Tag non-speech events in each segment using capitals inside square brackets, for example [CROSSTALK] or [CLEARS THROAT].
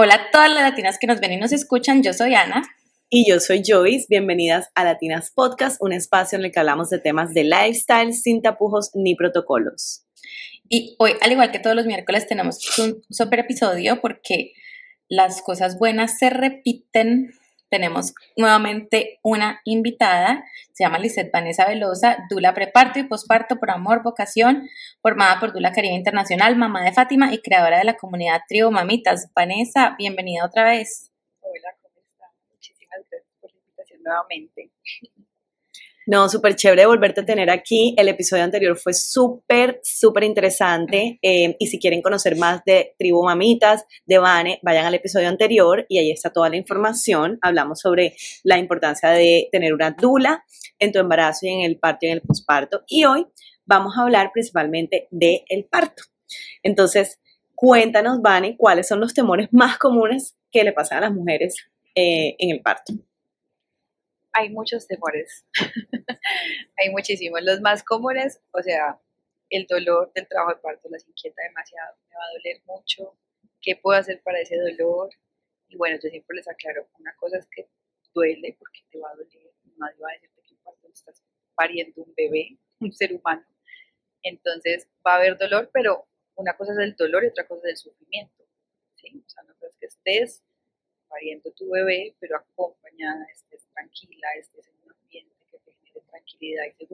Hola a todas las latinas que nos ven y nos escuchan, yo soy Ana. Y yo soy Joyce, bienvenidas a Latinas Podcast, un espacio en el que hablamos de temas de lifestyle sin tapujos ni protocolos. Y hoy, al igual que todos los miércoles, tenemos un super episodio porque las cosas buenas se repiten tenemos nuevamente una invitada, se llama Lisette Vanessa Velosa, Dula Preparto y Posparto por Amor, Vocación, formada por Dula Caribe Internacional, mamá de Fátima y creadora de la comunidad Trio Mamitas. Vanessa, bienvenida otra vez. Hola, ¿cómo estás? Muchísimas gracias por la invitación nuevamente. No, súper chévere volverte a tener aquí. El episodio anterior fue súper, súper interesante. Eh, y si quieren conocer más de Tribu Mamitas, de Vane, vayan al episodio anterior y ahí está toda la información. Hablamos sobre la importancia de tener una dula en tu embarazo y en el parto y en el posparto. Y hoy vamos a hablar principalmente del el parto. Entonces, cuéntanos, Vane, cuáles son los temores más comunes que le pasan a las mujeres eh, en el parto hay muchos temores. [LAUGHS] hay muchísimos. Los más comunes, o sea, el dolor del trabajo de parto las inquieta demasiado. Me va a doler mucho. ¿Qué puedo hacer para ese dolor? Y bueno, yo siempre les aclaro, una cosa es que duele porque te va a doler. Nadie va a decirte que parto estás pariendo un bebé, [LAUGHS] un ser humano. Entonces va a haber dolor, pero una cosa es el dolor y otra cosa es el sufrimiento. O sea, no es que estés pariendo tu bebé, pero acompañada, estés tranquila, estés en un ambiente que te genere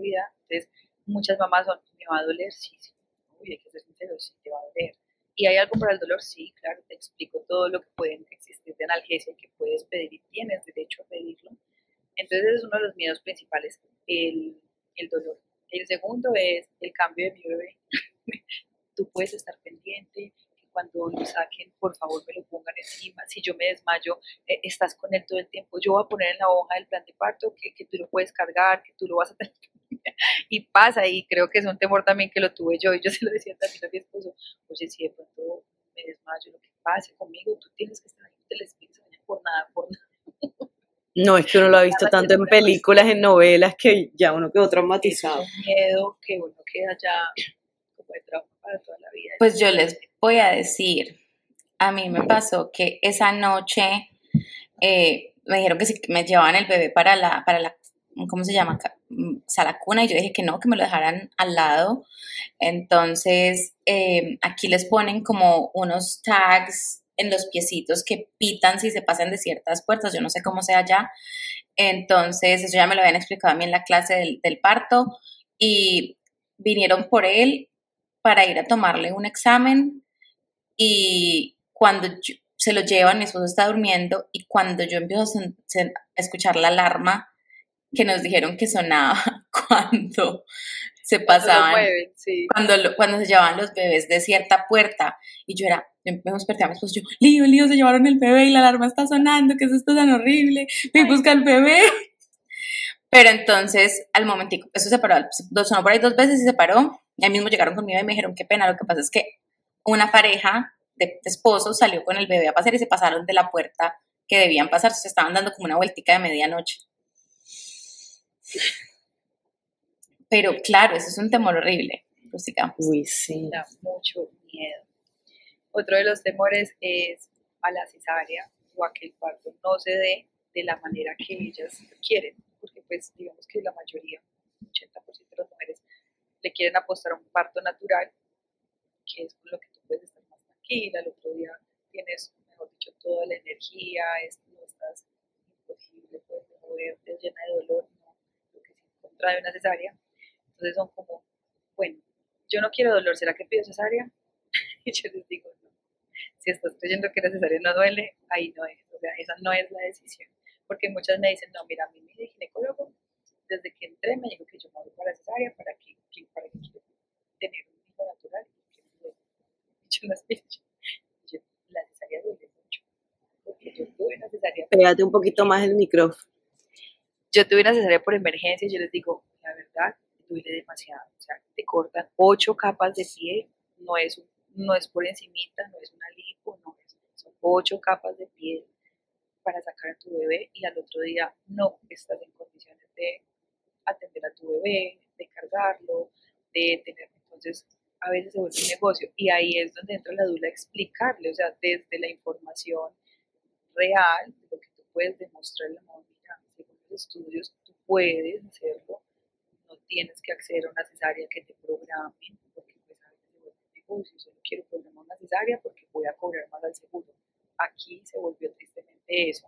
seguridad. Entonces, muchas mamás son, ¿me va a doler? Sí, sí. Uy, hay que ser sincero, sí, te va a doler. ¿Y hay algo para el dolor? Sí, claro, te explico todo lo que pueden existir de analgesia que puedes pedir y tienes derecho a pedirlo. Entonces, ese es uno de los miedos principales, el, el dolor. El segundo es el cambio de mi bebé. [LAUGHS] Tú puedes estar pendiente, cuando lo saquen, por favor me lo pongan encima. Si yo me desmayo, eh, estás con él todo el tiempo. Yo voy a poner en la hoja del plan de parto que, que tú lo puedes cargar, que tú lo vas a tener. Y pasa, y creo que es un temor también que lo tuve yo, y yo [LAUGHS] se lo decía también a mi esposo, oye, si de pronto me desmayo, lo que pase conmigo, tú tienes que estar ahí, te les por nada, por nada. No, es que uno lo ha [LAUGHS] visto tanto en películas, en novelas, que ya uno quedó traumatizado. Es un miedo que uno queda ya como de trauma para toda la vida. Pues yo les voy a decir, a mí me pasó que esa noche eh, me dijeron que si me llevaban el bebé para la, para la, ¿cómo se llama? Mm, sala cuna y yo dije que no, que me lo dejaran al lado. Entonces, eh, aquí les ponen como unos tags en los piecitos que pitan si se pasan de ciertas puertas, yo no sé cómo sea ya. Entonces, eso ya me lo habían explicado a mí en la clase del, del parto y vinieron por él para ir a tomarle un examen y cuando se lo llevan, mi esposo está durmiendo y cuando yo empiezo a, escuchar la alarma que nos dijeron que sonaba [LAUGHS] cuando se pasaban, cuando, cuando se llevaban los bebés de cierta puerta y yo era, me desperté a mi esposo, yo, lío, lío, se llevaron el bebé y la alarma está sonando, que es esto tan horrible, me busca el bebé. Pero entonces, al momentico, eso se paró, sonó por ahí dos veces y se paró, y ahí mismo llegaron conmigo y me dijeron, qué pena, lo que pasa es que una pareja de, esposos salió con el bebé a pasar y se pasaron de la puerta que debían pasar, se estaban dando como una vueltica de medianoche. Pero claro, eso es un temor horrible, Uy, sí. Da mucho miedo. Otro de los temores es a la cesárea o a que el parto no se dé de la manera que ellas quieren, porque pues digamos que la mayoría, 80% de las mujeres, le quieren apostar a un parto natural, que es con lo que puedes estar más tranquila, el otro día tienes, mejor dicho, toda la energía, no estás imposible, puedes moverte llena de dolor, que sí contrae una cesárea. Entonces son como, bueno, yo no quiero dolor, ¿será que pido cesárea? [LAUGHS] y yo les digo, no. Si estás creyendo que la cesárea no duele, ahí no es, o sea, esa no es la decisión. Porque muchas me dicen, no, mira, a mí mi ginecólogo, desde que entré me dijo que yo me voy para cesárea para que, para que quiero tener un hijo natural la cesárea duele mucho. Porque yo tuve una cesárea. Pégate un poquito más el micrófono. Yo tuve una cesárea por emergencia y yo les digo, la verdad, duele demasiado. O sea, te cortan ocho capas de piel, no es, no es por encimita, no es una lipo, no, es, son ocho capas de piel para sacar a tu bebé y al otro día no estás en condiciones de atender a tu bebé, de cargarlo, de tener entonces a veces se vuelve un negocio y ahí es donde entra la duda explicarle, o sea, desde la información real, lo que tú puedes demostrar la mamita, según los estudios, tú puedes hacerlo, no tienes que acceder a una cesárea que te programen, porque pues a veces se un negocio, solo quiero programar una cesárea porque voy a cobrar más al seguro. Aquí se volvió tristemente eso,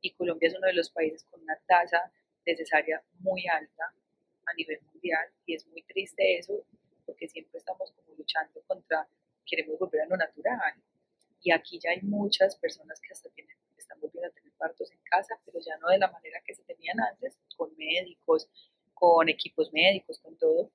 y Colombia es uno de los países con una tasa de cesárea muy alta a nivel mundial, y es muy triste eso, porque siempre estamos como luchando contra, queremos volver a lo natural. Y aquí ya hay muchas personas que hasta tienen, volviendo a tener partos en casa, pero ya no de la manera que se tenían antes, con médicos, con equipos médicos, con todo.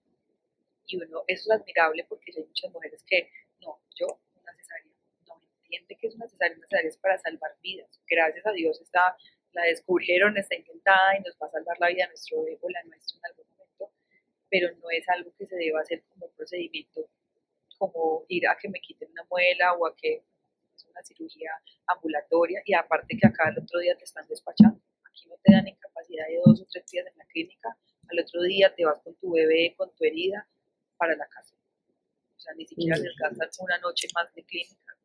Y uno, eso es admirable porque hay muchas mujeres que, no, yo, una cesárea, no entiende que es una cesárea, una cesárea es para salvar vidas. Gracias a Dios está, la descubrieron, está inventada y nos va a salvar la vida a nuestro bebé o la nuestra en algún pero no es algo que se deba hacer como un procedimiento, como ir a que me quiten una muela o a que es una cirugía ambulatoria y aparte que acá el otro día te están despachando. Aquí no te dan incapacidad de dos o tres días en la clínica, al otro día te vas con tu bebé, con tu herida, para la casa. O sea, ni siquiera les gastan una noche más de clínica.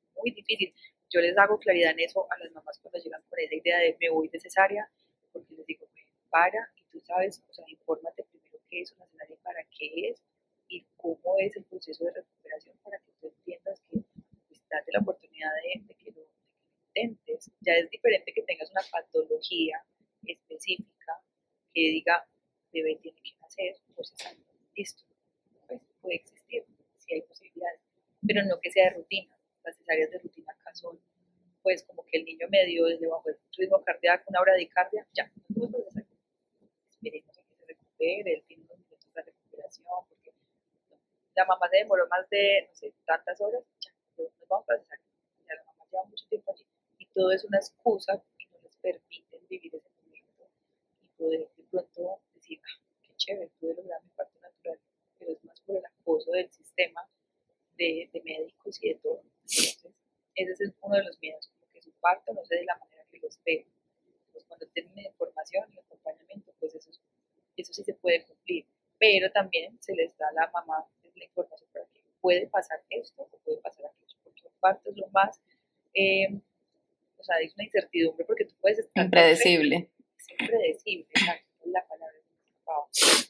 Es muy difícil. Yo les hago claridad en eso a las mamás cuando llegan con esa idea de me voy de cesárea, porque les digo, para, y tú sabes, o sea, infórmate qué es una cesárea y para qué es y cómo es el proceso de recuperación para que tú entiendas que date la oportunidad de, que lo, intentes. Ya es diferente que tengas una patología específica que diga, bebé tiene que nacer, pues listo. Pues puede existir, si hay posibilidades, pero no que sea de rutina. Las cesáreas de rutina acá son, pues como que el niño medio desde bajo el ritmo cardíaco, una hora de cardia, ya, no. Esperemos a que se recupere, el porque la mamá se demoró más de, no sé, tantas horas, nos vamos a pasar. Ya la mamá lleva mucho tiempo allí y todo es una excusa y no les permiten vivir ese momento y poder de pronto decir, ah, qué chévere, pude lograr mi parto natural, pero es más por el acoso del sistema de, de médicos y de todo. Entonces, ese es uno de los miedos, como que su parto no se de la manera que lo espero. Pues cuando tienen información y acompañamiento, pues eso, eso sí se puede cumplir pero también se les da a la mamá la información para que puede pasar esto o puede pasar aquello, porque un parto es lo más, eh, o sea, es una incertidumbre porque tú puedes estar... Impredecible. Es impredecible, exacto, es la palabra.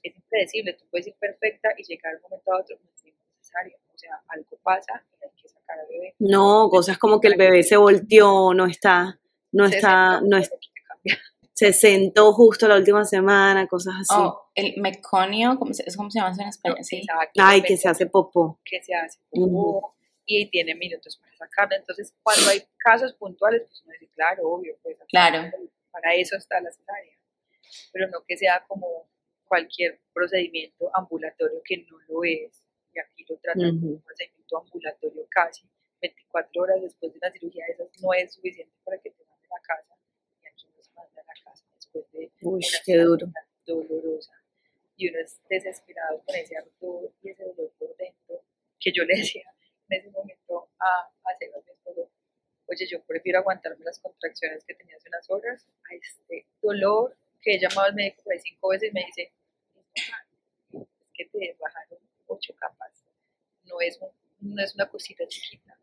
Es impredecible, tú puedes ir perfecta y llegar un momento a otro no es necesario, o sea, algo pasa y hay que sacar al bebé. No, cosas como que el bebé se volteó, no está, no está, no está se sentó justo la última semana, cosas así. Oh, el meconio, ¿cómo se, ¿cómo se llama eso en español? Sí. Ay, que se hace popó. Que se hace popó y tiene minutos para sacarlo. Entonces, cuando hay casos puntuales, pues uno dice, claro, obvio, pues claro. para eso está la cesárea. Pero no que sea como cualquier procedimiento ambulatorio que no lo es. Y aquí lo tratan como un procedimiento ambulatorio casi. 24 horas después de una cirugía de esas no es suficiente para que te manden a casa Uy, qué duro. dolorosa. Y uno es desesperado con ese ardor y ese dolor por dentro, que yo [LAUGHS] le decía en ese momento a, a mi esposo, oye, yo prefiero aguantarme las contracciones que tenía hace unas horas a este dolor que he llamado al médico por ahí cinco veces y me dice, es que te bajaron ocho capas, no es, no es una cosita chiquita.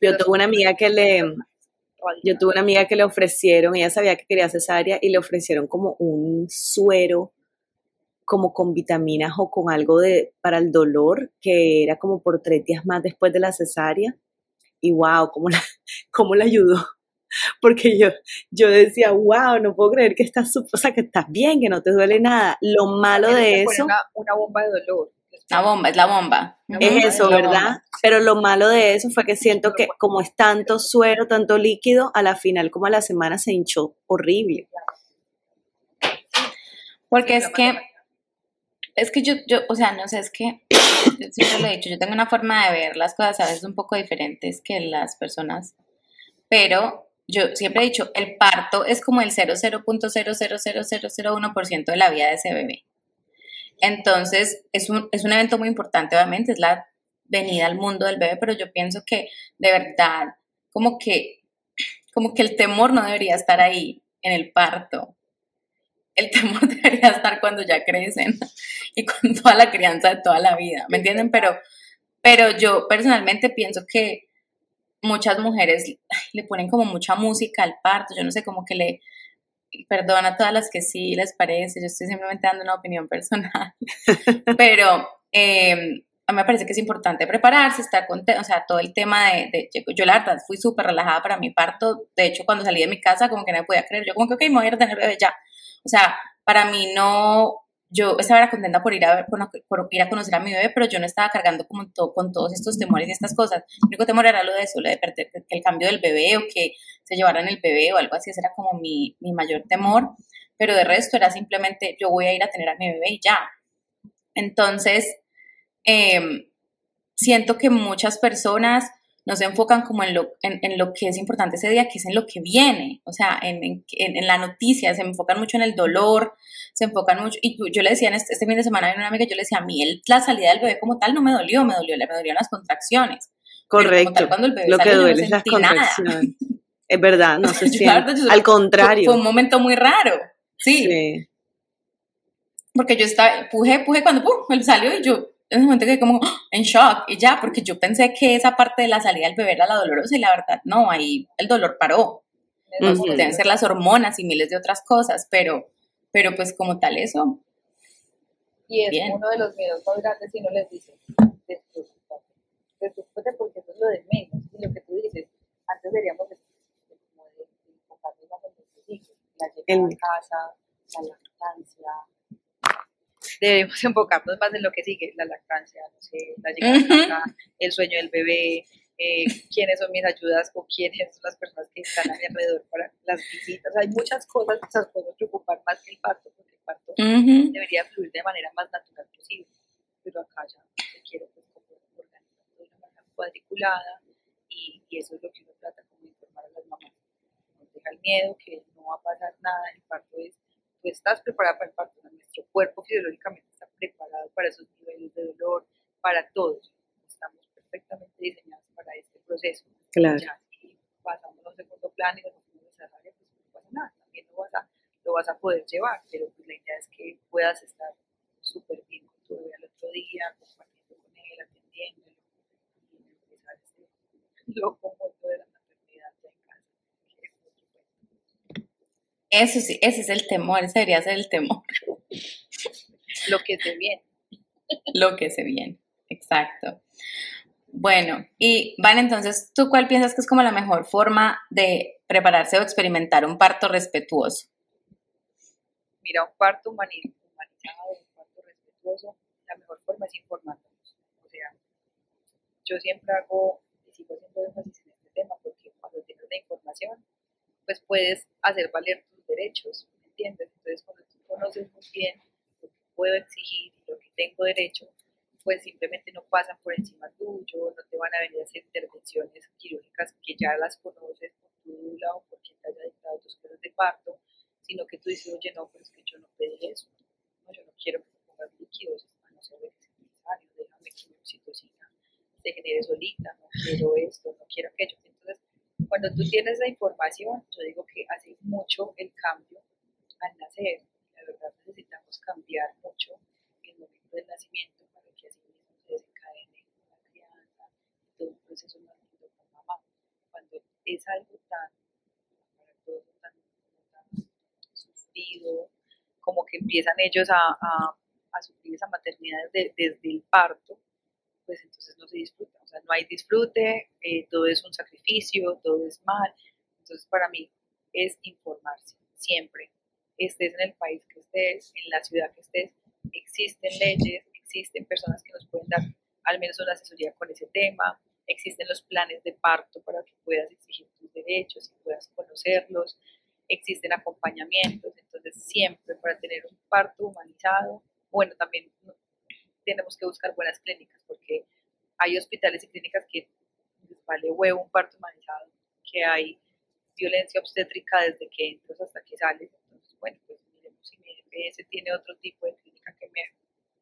Yo tengo una amiga que le, yo tuve una amiga que le ofrecieron, ella sabía que quería cesárea y le ofrecieron como un suero como con vitaminas o con algo de para el dolor que era como por tres días más después de la cesárea y wow, cómo la, [LAUGHS] cómo la ayudó [LAUGHS] porque yo, yo decía, wow, no puedo creer que estás, o sea, que estás bien, que no te duele nada. Lo malo de eso... una bomba de dolor. La bomba, es la bomba. Es eso, ¿verdad? Pero lo malo de eso fue que siento que como es tanto suero, tanto líquido, a la final como a la semana se hinchó horrible. Porque es que, es que yo, yo, o sea, no sé, es que, siempre lo he dicho, yo tengo una forma de ver las cosas a veces un poco diferentes que las personas, pero yo siempre he dicho, el parto es como el 00.00001% de la vida de ese bebé. Entonces, es un, es un evento muy importante, obviamente, es la venida al mundo del bebé, pero yo pienso que de verdad, como que, como que el temor no debería estar ahí en el parto. el temor [LAUGHS] debería estar cuando ya crecen [LAUGHS] y con toda la crianza de toda la vida, ¿me entienden? Pero, pero yo personalmente pienso que muchas mujeres le ponen como mucha música al parto, yo no sé, como que le, perdona a todas las que sí les parece, yo estoy simplemente dando una opinión personal, [LAUGHS] pero eh, a mí me parece que es importante prepararse, estar contento, o sea, todo el tema de, yo la verdad fui súper relajada para mi parto, de hecho cuando salí de mi casa como que no me podía creer, yo como que ok, me voy a ir a tener bebé ya, o sea, para mí no, yo estaba contenta por ir a ver, por, ir a conocer a mi bebé, pero yo no estaba cargando como todo, con todos estos temores y estas cosas. El único temor era lo de eso, lo de perder el cambio del bebé o que se llevaran el bebé o algo así, ese era como mi, mi mayor temor, pero de resto era simplemente yo voy a ir a tener a mi bebé y ya. Entonces, Em, siento que muchas personas no se enfocan como en lo, en, lo que es importante ese día, que es en lo que viene, o sea, en, en, la noticia, se enfocan mucho en el dolor, se enfocan mucho, y yo le decía en este, este fin de semana a una amiga, yo le decía, a mí la salida del bebé como tal no me dolió, me dolió, me dolían las contracciones. Correcto, cuando el bebé lo que duele es las contracciones. Es verdad, no [LAUGHS] se siente, al contrario. Fue, un momento muy raro, sí. sí. Porque yo estaba, puje, puje cuando pum, salió y yo en ese momento quedé como en shock y ya, porque yo pensé que esa parte de la salida del bebé era la dolorosa y la verdad no, ahí el dolor paró. Deben ser las hormonas y miles de otras cosas, pero, pero pues como tal eso. Y es uno de los miedos más grandes si no les dicen, despreocúpate, despreocúpate porque eso es lo de menos. Y lo que tú dices, antes deberíamos de, enfocarnos más en los hijos, la llegada a casa, la lactancia, debemos [LAUGHS] enfocarnos más en lo que sigue, la lactancia, no sé, la llegada el sueño del bebé, eh, quiénes son mis ayudas o quiénes son las personas que están a mi alrededor para las visitas. Hay muchas cosas que nos pueden preocupar más que el parto, porque el parto debería fluir de manera más natural posible. Pero acá ya se quiere pues, organizar de una manera cuadriculada y, y, eso es lo que uno trata como informar a las mamás. No deja el miedo, que no va a pasar nada, el parto es tú estás preparada para el parto, nuestro cuerpo fisiológicamente está preparado para esos niveles de dolor, para todos. Estamos perfectamente diseñados para este proceso. Claro. Ya, si pasamos a un segundo plano y nos vamos a pues no pasa nada, también lo vas a, lo vas a poder llevar, pero pues la idea es que puedas estar súper bien con tu bebé al otro día, compartiendo con él, atendiéndolo y empezar este loco mundo de la Eso sí, ese es el temor, ese debería ser el temor. Lo que se viene. [LAUGHS] Lo que se viene, exacto. Bueno, y Van, entonces, ¿tú cuál piensas que es como la mejor forma de prepararse o experimentar un parto respetuoso? Mira, un parto humanizado, un parto respetuoso, la mejor forma es informándonos. O sea, yo siempre hago, y sigo haciendo énfasis en este tema, porque cuando tienes la información, pues puedes hacer valer derechos, ¿me entiendes? Entonces, cuando tú conoces muy bien puedo exigir y lo que tengo derecho, pues simplemente no pasan por encima tuyo, no te van a venir a hacer intervenciones quirúrgicas que ya las conoces por tu dula o porque te haya dictado tus cosas de parto, sino que tú dices, oye, no, pero es que yo no pedí eso, no, yo no quiero que te pongas líquidos, a no ser que es necesario, déjame que mi oxitocina se genere solita, no quiero esto, no quiero aquello. Entonces, cuando tú tienes la información, yo digo que hace mucho el cambio al nacer. La verdad necesitamos cambiar mucho el momento del nacimiento para que así mismo se desencadene la crianza, todo un proceso más lindo con mamá. Cuando es algo tan, para todos, tan, sufrido, como que empiezan ellos a, a, a sufrir esa maternidad desde, desde el parto, pues entonces no se disfruta. O sea, no hay disfrute, eh, todo es un sacrificio, todo es mal. Entonces, para mí es informarse siempre. Estés en el país que estés, en la ciudad que estés, existen leyes, existen personas que nos pueden dar al menos una asesoría con ese tema, existen los planes de parto para que puedas exigir tus derechos y puedas conocerlos, existen acompañamientos, entonces siempre para tener un parto humanizado, bueno, también tenemos que buscar buenas clínicas, porque hay hospitales y clínicas que les vale huevo un parto humanizado, que hay violencia obstétrica desde que entras hasta que sales. Bueno, pues miremos si mi EPS tiene otro tipo de clínica que me,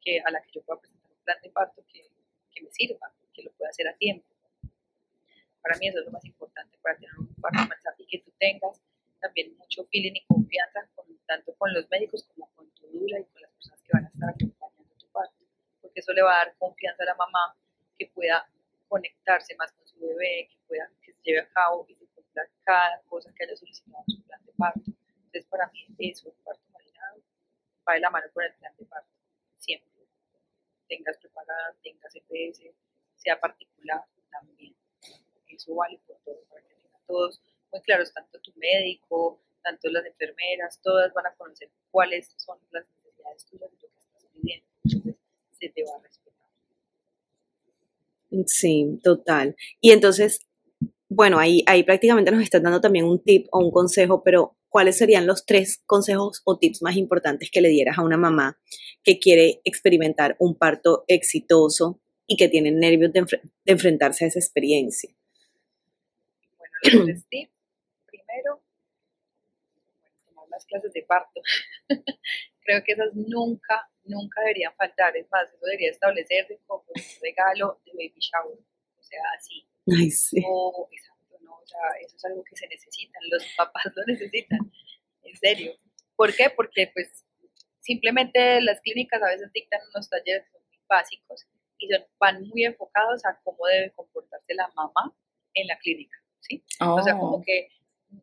que a la que yo pueda presentar un plan de parto que, que me sirva, que lo pueda hacer a tiempo. Para mí eso es lo más importante para tener un parto y que tú tengas también mucho feeling y confianza con tanto con los médicos como con tu dula y con las personas que van a estar acompañando tu parto, porque eso le va a dar confianza a la mamá que pueda conectarse más con su bebé, que pueda que se lleve a cabo y se cumpla cada cosa que haya solicitado en su plan de parto. Entonces, para mí, eso, el parto marinado, va de la mano con el plan de parto, siempre. Tengas preparada, tengas EPS, sea particular también. Eso vale por todo, para que tengan todos muy claros, tanto tu médico, tanto las enfermeras, todas van a conocer cuáles son las necesidades tuyas de lo que estás pidiendo. Entonces, se te va a respetar. Sí, total. Y entonces, bueno, ahí, ahí prácticamente nos estás dando también un tip o un consejo, pero ¿cuáles serían los tres consejos o tips más importantes que le dieras a una mamá que quiere experimentar un parto exitoso y que tiene nervios de, enfrentarse a esa experiencia? Bueno, los [CLEARS THROAT] tres tips. Primero, tomar las clases de parto. [LAUGHS] Creo que esas nunca, nunca deberían faltar. Es más, eso debería establecerse como un regalo de baby shower. O sea, así. Ay, sí. Sea, eso es algo que se necesitan. Los [LAUGHS] papás lo necesitan. En serio. ¿Por qué? Porque, pues, simplemente las clínicas a veces dictan unos talleres muy básicos y son, van muy enfocados a cómo debe comportarse la mamá en la clínica, ¿sí? O sea, como Oh. que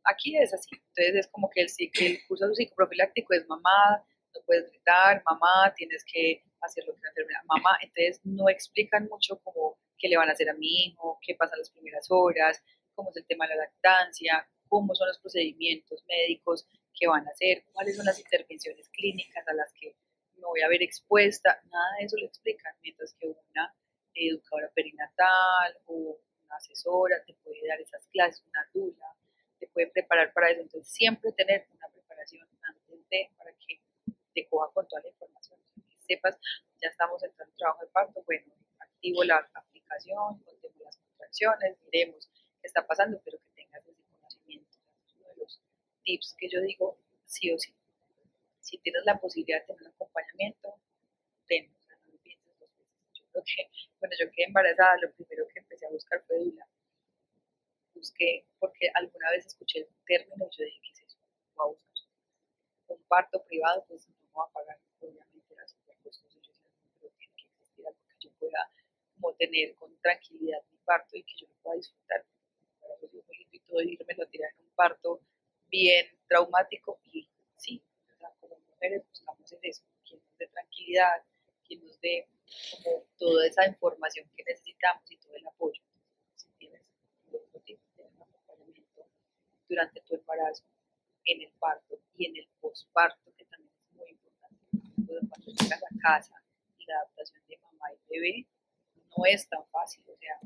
aquí es así. Entonces es como que el, el curso psicoprofiláctico es mamá, no puedes gritar, mamá, tienes que hacer lo que la enfermera, mamá. Entonces no explican mucho como qué le van a hacer a mi hijo, qué pasa las primeras horas, cómo es el tema de la lactancia, cómo son los procedimientos médicos que van a hacer, cuáles son las intervenciones clínicas a las que me voy a ver expuesta, nada de eso lo explican, mientras que una educadora perinatal o una asesora te puede dar esas clases, una dula, te puede preparar para eso. Entonces, siempre tener una preparación antes de, para que te coja con toda la información. Que sepas, ya estamos entrando en trabajo de parto, bueno, activo la aplicación, contemos las contracciones, miremos está pasando, pero que tengas ese conocimiento. Uno de los tips que yo digo, sí o sí. Si tienes la posibilidad de tener un acompañamiento, ten, o sea, no lo pienses dos veces. Yo creo que, [LAUGHS] bueno, yo quedé embarazada, lo primero que empecé a buscar fue dula busqué, porque alguna vez escuché el término y yo dije, ¿qué es eso? Voy a buscar. Un parto privado, pues no va a pagar, obviamente era súper costoso. Yo decía, "No, pero tiene que existir algo que yo pueda como tener con tranquilidad mi parto y que yo lo pueda disfrutar. Y todo irme lo tirar en un parto bien traumático y sí, como mujeres buscamos en eso, quien nos dé tranquilidad, quien nos dé como toda esa información que necesitamos y todo el apoyo. Si tienes tener un acompañamiento durante tu embarazo, en el parto y en el posparto, que también es muy importante. Pues, Cuando llegas a casa y la adaptación de mamá y bebé no es tan fácil. O sea,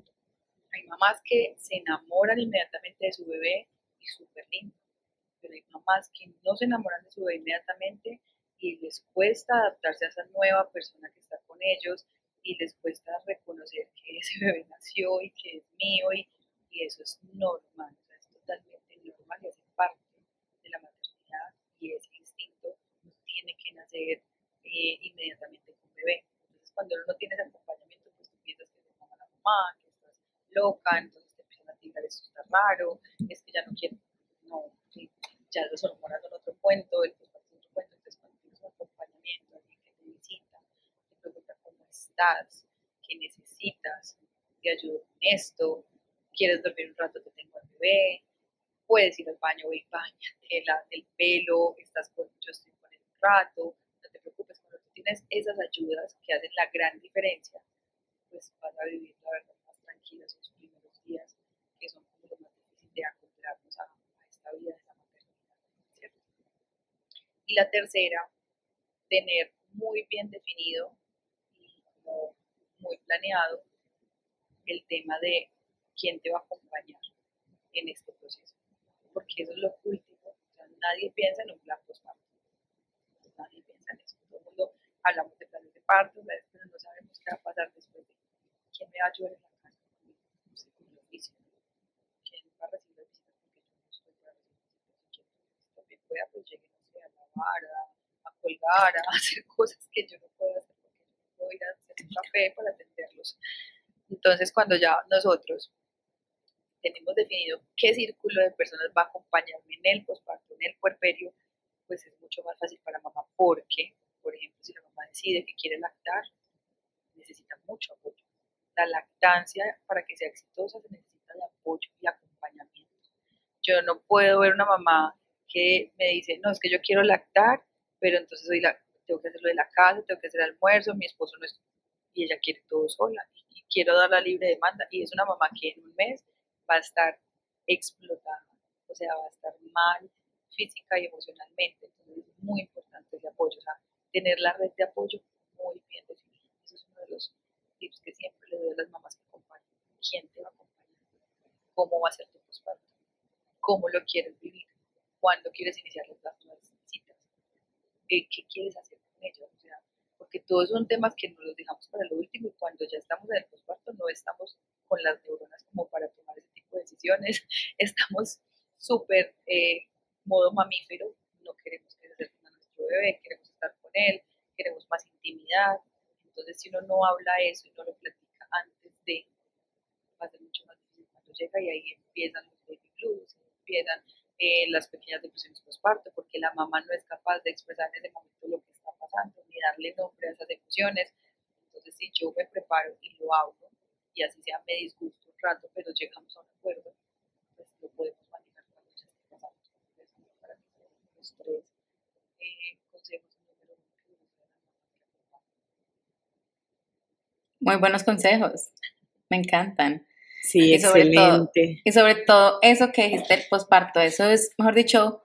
hay mamás que se enamoran inmediatamente de su bebé y súper lindo, pero hay mamás que no se enamoran de su bebé inmediatamente y les cuesta adaptarse a esa nueva persona que está con ellos y les cuesta reconocer que [LAUGHS] ese bebé nació y que es mío y, eso es normal, o sea, es totalmente normal y hace parte de la maternidad y ese instinto no tiene que nacer eh, inmediatamente con bebé. Entonces cuando uno no tiene acompañamiento, pues tú piensas que te mama la mamá, que loca, entonces te empiezan a tirar esto está raro, es que ya no quiero, no, ya los hormonas son otro cuento, el posparto es otro cuento, entonces cuando tienes un acompañamiento, alguien que te visita, te pregunta cómo estás, qué necesitas, te ayudo con esto, quieres dormir un rato, te tengo al bebé, puedes ir al baño, ve bañate, el pelo, estás con, yo estoy con un rato, no te preocupes, cuando tú tienes esas ayudas que hacen la gran diferencia, pues vas a vivir la verdad tranquila esos primeros días, que son como lo más difícil de acoplarnos a, a esta vida de la maternidad, ¿cierto? Y la tercera, tener muy bien definido y como muy planeado el tema de quién te va a acompañar en este proceso, porque eso es lo último, o sea, nadie piensa en un plan postparto, nadie piensa en eso, todo el mundo hablamos de planes de parto, pero no sabemos qué va a pasar después de quién me va a ayudar en la casa, no sé, con el oficio, quién va a recibir las visitas, porque yo no estoy para recibir visitas, quién también pueda, pues llegue, no sé, a lavar, a, a colgar, a [LAUGHS] hacer cosas que yo no puedo hacer, porque no puedo ir a hacer un café para atenderlos. Entonces, cuando ya nosotros tenemos definido qué círculo de personas va a acompañarme en el posparto, en el puerperio, pues es mucho más fácil para mamá porque, por ejemplo, si la mamá decide que quiere lactar, necesita mucho apoyo. La lactancia, para que sea exitosa, se necesita de apoyo y acompañamiento. Yo no puedo ver una mamá que me dice, no, es que yo quiero lactar, pero entonces soy tengo que hacer lo de la casa, tengo que hacer almuerzo, mi esposo no es, y ella quiere todo sola, y quiero dar la libre demanda, y es una mamá que en un mes va a estar explotada, o sea, va a estar mal física y emocionalmente, entonces es muy importante ese apoyo, o sea, tener la red de apoyo muy bien definida, ese es uno de los tips que siempre le doy a las mamás que acompañan, quién te va a acompañar, cómo va a ser tu posparto, cómo lo quieres vivir, cuándo quieres iniciar las nuevas citas, qué quieres hacer con ellos, o sea, porque todos son temas que nos los dejamos para lo último y cuando ya estamos en el posparto no estamos con las neuronas como para tomar ese tipo de decisiones, [LAUGHS] estamos súper eh, modo mamífero, no queremos acerquen a nuestro bebé, queremos estar con él, queremos más intimidad, entonces si uno no habla eso y no lo platica antes de, va a ser mucho más difícil cuando llega y ahí empiezan los baby blues, empiezan eh, las pequeñas depresiones postparto, porque la mamá no es capaz de expresar en ese momento lo que está pasando, ni darle nombre a esas emociones. Entonces, si yo me preparo y lo hago, y así sea, me disgusto un rato, pero llegamos a un acuerdo, pues lo podemos manejar cuando ya esté. Entonces, para mí los tres eh, consejos Muy buenos consejos, me encantan. Sí, y sobre excelente. Todo, y sobre todo eso que dijiste el posparto, eso es, mejor dicho,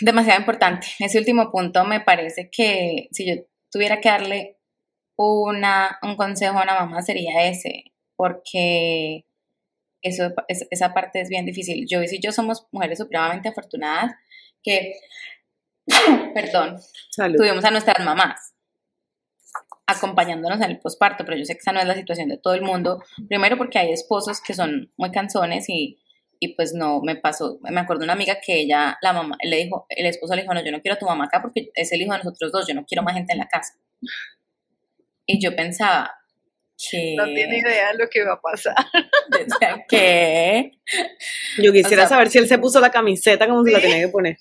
demasiado importante. Ese último punto me parece que si yo tuviera que darle una, un consejo a una mamá sería ese, porque eso, es, esa parte es bien difícil. Yo y si yo somos mujeres supremamente afortunadas que, [COUGHS] perdón, Salud. tuvimos a nuestras mamás acompañándonos en el posparto, pero yo sé que esa no es la situación de todo el mundo. Primero porque hay esposos que son muy canzones y, y pues no, me pasó, me acuerdo de una amiga que ella, la mamá, le dijo, el esposo le dijo, no, yo no quiero a tu mamá acá porque es el hijo de nosotros dos, yo no quiero más gente en la casa. Y yo pensaba que... No tiene idea de lo que va a pasar. [LAUGHS] Decía, ¿qué? Yo quisiera O sea- saber si él se puso la camiseta como se la tenía que poner.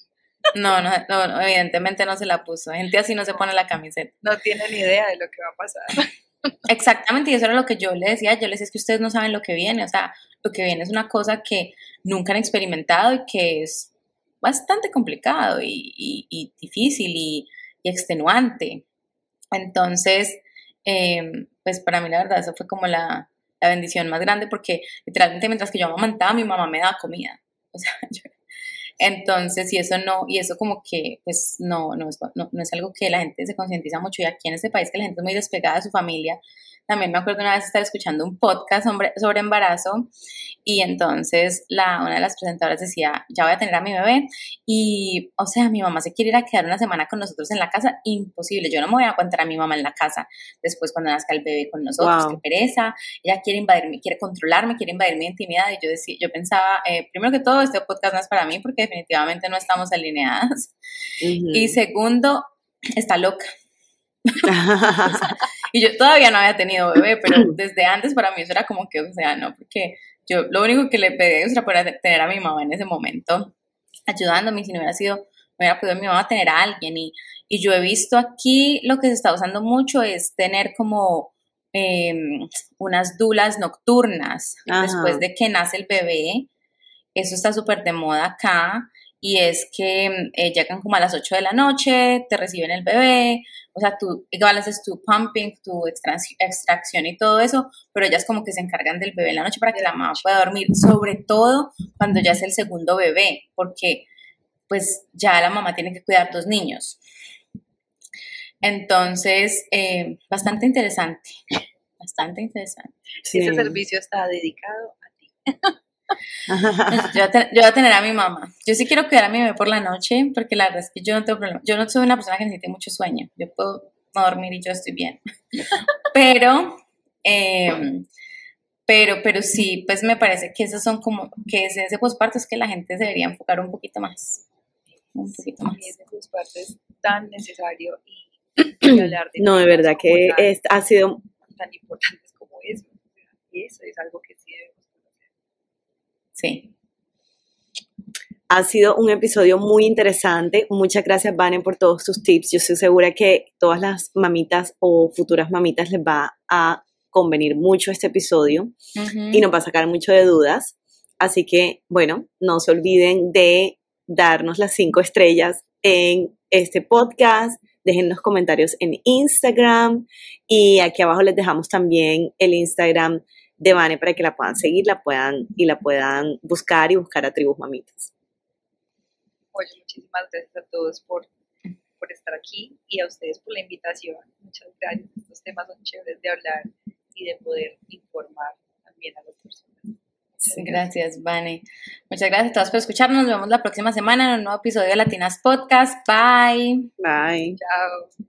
No, no, no, evidentemente no se la puso. Gente así no se pone la camiseta. No tiene ni idea de lo que va a pasar. [LAUGHS] Exactamente, y eso era lo que yo le decía. Yo les decía es que ustedes no saben lo que viene. O sea, lo que viene es una cosa que nunca han experimentado y que es bastante complicado y, y- y difícil y, y extenuante. Entonces, eh, pues para mí la verdad eso fue como la, la bendición más grande porque literalmente mientras que yo amamantaba mi mamá me daba comida. O sea, [LAUGHS] yo- entonces, y eso no, y eso como que, pues no, no es, no, no es algo que la gente se concientiza mucho y aquí en este país que la gente es muy despegada de su familia. También me acuerdo una vez estar escuchando un podcast sobre, sobre embarazo y entonces la, una de las presentadoras decía, ya voy a tener a mi bebé y, o sea, mi mamá se quiere ir a quedar una semana con nosotros en la casa, imposible, yo no me voy a aguantar a mi mamá en la casa. Después cuando nazca el bebé con nosotros, Wow. qué pereza, ella quiere invadirme, quiere controlarme, quiere invadir mi intimidad. Y yo, decía, yo pensaba, eh, primero que todo, este podcast no es para mí porque definitivamente no estamos alineadas. Y segundo, está loca. [LAUGHS] Y yo todavía no había tenido bebé, [CLEARS THROAT] pero desde antes para mí eso era como que, o sea, no, porque yo lo único que le pedí era tener a mi mamá en ese momento ayudándome, si no hubiera sido, no hubiera podido mi mamá tener a alguien. Y, y yo he visto aquí lo que se está usando mucho es tener como em, unas dulas nocturnas Ajá. después de que nace el bebé. Eso está súper de moda acá. Y es que mm, eh, llegan como a las 8 de la noche, te reciben el bebé, o sea, tú igual haces tu pumping, tu extrac- extracción y todo eso, pero ellas como que se encargan del bebé en la noche para que la mamá pueda dormir, sobre todo cuando ya es el segundo bebé, porque pues ya la mamá tiene que cuidar dos niños. Entonces, eh, bastante interesante, bastante interesante. Sí. Ese servicio está dedicado a ti. [LAUGHS] Yo voy, a ten- yo voy a tener a mi mamá. Yo sí quiero cuidar a mi bebé por la noche, porque la verdad es que yo no tengo problema. Yo no soy una persona que necesite mucho sueño. Yo puedo no dormir y yo estoy bien. [LAUGHS] Pero, eh, pero, pero sí, pues me parece que esos son como, que ese, ese posparto es que la gente se debería enfocar un poquito más. Un poquito más. Y ese posparto es tan necesario y, [CLEARS THROAT] y hablar de No, de verdad que es, ha sido tan importantes como eso. Y eso es algo que sí debemos. Sí. Ha sido un episodio muy interesante. Muchas gracias, Vane, por todos tus tips. Yo estoy segura que todas las mamitas o futuras mamitas les va a convenir mucho este episodio y nos va a sacar mucho de dudas. Así que, bueno, no se olviden de darnos las cinco estrellas en este podcast. Dejen los comentarios en Instagram y aquí abajo les dejamos también el Instagram de Vane para que la puedan seguir, la puedan y la puedan buscar y buscar a Tribus Mamitas. Oye, muchísimas gracias a todos por, por estar aquí y a ustedes por la invitación. Muchas gracias. Estos temas son chéveres de hablar y de poder informar también a las personas. Gracias. gracias, Vane. Muchas gracias a todos por escucharnos. Nos vemos la próxima semana en un nuevo episodio de Latinas Podcast. Bye. Bye. Chao.